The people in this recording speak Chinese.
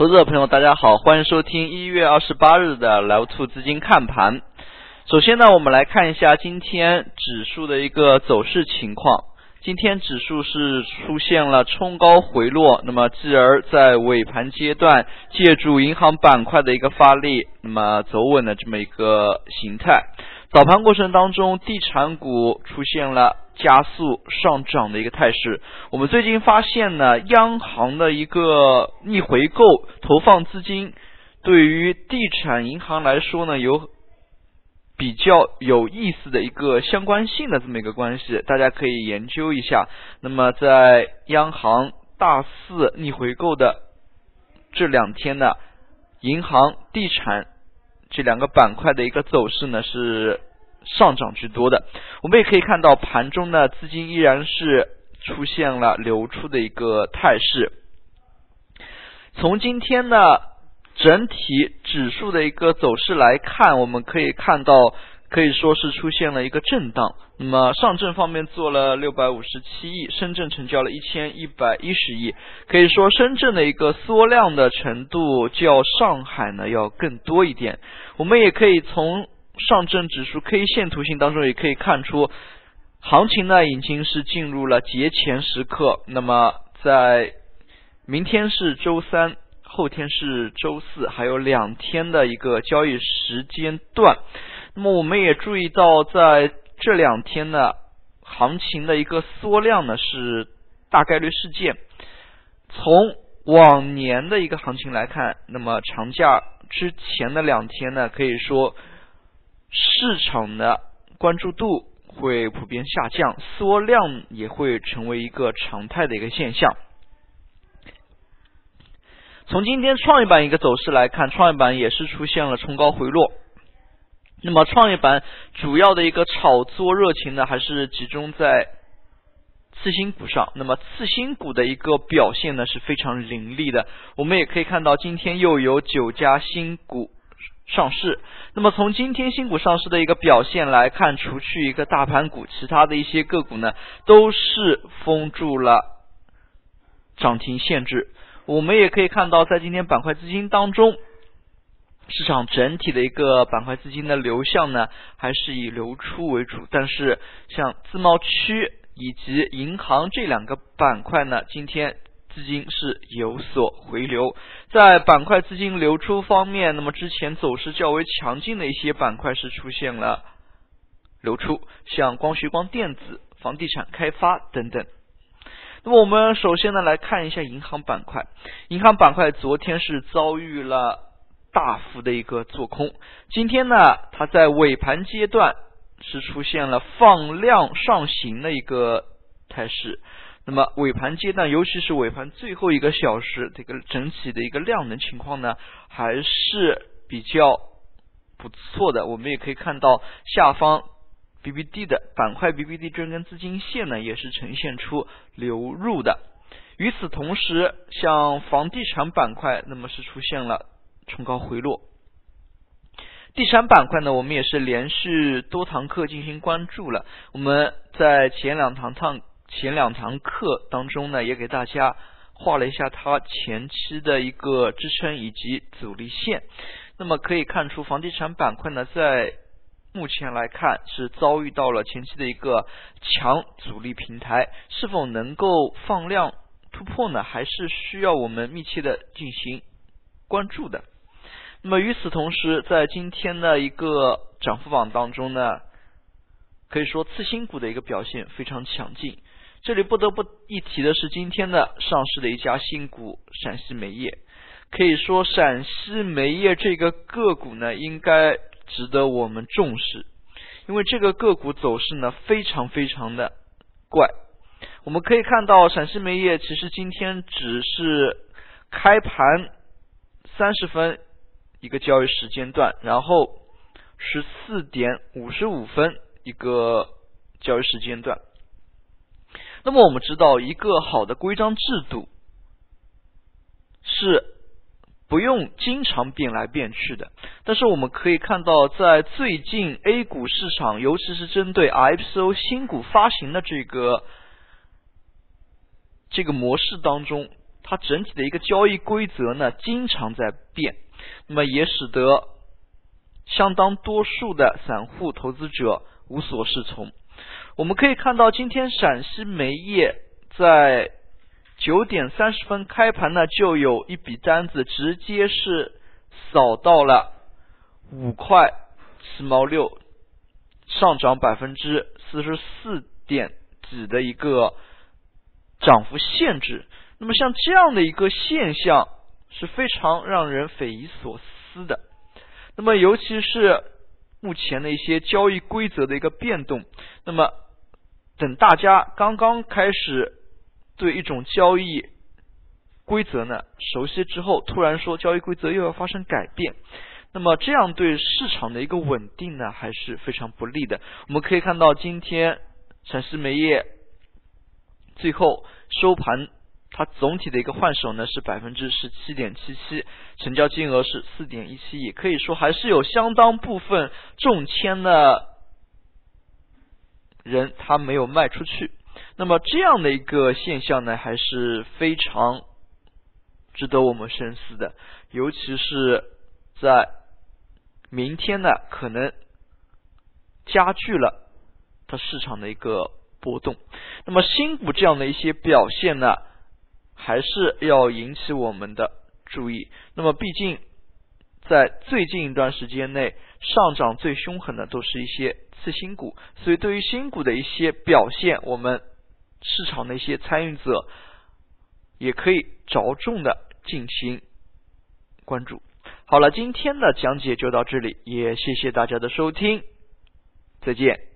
投资者朋友，大家好，欢迎收听一月二十八日的莱兔资金看盘。首先呢，我们来看一下今天指数的一个走势情况。今天指数是出现了冲高回落，那么继而在尾盘阶段，借助银行板块的一个发力，那么走稳的这么一个形态。早盘过程当中，地产股出现了加速上涨的一个态势。我们最近发现呢，央行的一个逆回购投放资金，对于地产银行来说呢，有比较有意思的一个相关性的这么一个关系，大家可以研究一下。那么在央行大肆逆回购的这两天呢，银行、地产。这两个板块的一个走势呢是上涨居多的，我们也可以看到盘中呢资金依然是出现了流出的一个态势。从今天呢整体指数的一个走势来看，我们可以看到。可以说是出现了一个震荡。那么上证方面做了六百五十七亿，深圳成交了一千一百一十亿。可以说深圳的一个缩量的程度较上海呢要更多一点。我们也可以从上证指数 K 线图形当中也可以看出，行情呢已经是进入了节前时刻。那么在明天是周三，后天是周四，还有两天的一个交易时间段。那么我们也注意到，在这两天呢，行情的一个缩量呢是大概率事件。从往年的一个行情来看，那么长假之前的两天呢，可以说市场的关注度会普遍下降，缩量也会成为一个常态的一个现象。从今天创业板一个走势来看，创业板也是出现了冲高回落。那么创业板主要的一个炒作热情呢，还是集中在次新股上。那么次新股的一个表现呢是非常凌厉的。我们也可以看到，今天又有九家新股上市。那么从今天新股上市的一个表现来看，除去一个大盘股，其他的一些个股呢都是封住了涨停限制。我们也可以看到，在今天板块资金当中。市场整体的一个板块资金的流向呢，还是以流出为主。但是像自贸区以及银行这两个板块呢，今天资金是有所回流。在板块资金流出方面，那么之前走势较为强劲的一些板块是出现了流出，像光学、光电子、房地产开发等等。那么我们首先呢来看一下银行板块，银行板块昨天是遭遇了。大幅的一个做空，今天呢，它在尾盘阶段是出现了放量上行的一个态势。那么尾盘阶段，尤其是尾盘最后一个小时，这个整体的一个量能情况呢，还是比较不错的。我们也可以看到下方 BBD 的板块 BBD 这根资金线呢，也是呈现出流入的。与此同时，像房地产板块，那么是出现了。冲高回落，地产板块呢，我们也是连续多堂课进行关注了。我们在前两堂堂前两堂课当中呢，也给大家画了一下它前期的一个支撑以及阻力线。那么可以看出，房地产板块呢，在目前来看是遭遇到了前期的一个强阻力平台，是否能够放量突破呢？还是需要我们密切的进行关注的。那么与此同时，在今天的一个涨幅榜当中呢，可以说次新股的一个表现非常强劲。这里不得不一提的是，今天的上市的一家新股陕西煤业，可以说陕西煤业这个个股呢，应该值得我们重视，因为这个个股走势呢非常非常的怪。我们可以看到，陕西煤业其实今天只是开盘三十分。一个交易时间段，然后十四点五十五分一个交易时间段。那么我们知道，一个好的规章制度是不用经常变来变去的。但是我们可以看到，在最近 A 股市场，尤其是针对 IPO 新股发行的这个这个模式当中。它整体的一个交易规则呢经常在变，那么也使得相当多数的散户投资者无所适从。我们可以看到，今天陕西煤业在九点三十分开盘呢，就有一笔单子直接是扫到了五块七毛六，上涨百分之四十四点几的一个涨幅限制。那么像这样的一个现象是非常让人匪夷所思的。那么尤其是目前的一些交易规则的一个变动，那么等大家刚刚开始。对一种交易规则呢熟悉之后，突然说交易规则又要发生改变，那么这样对市场的一个稳定呢还是非常不利的。我们可以看到，今天陕西煤业最后收盘，它总体的一个换手呢是百分之十七点七七，成交金额是四点一七亿，可以说还是有相当部分中签的人他没有卖出去。那么这样的一个现象呢，还是非常值得我们深思的，尤其是在明天呢，可能加剧了它市场的一个波动。那么新股这样的一些表现呢，还是要引起我们的注意。那么毕竟在最近一段时间内，上涨最凶狠的都是一些次新股，所以对于新股的一些表现，我们。市场的一些参与者也可以着重的进行关注。好了，今天的讲解就到这里，也谢谢大家的收听，再见。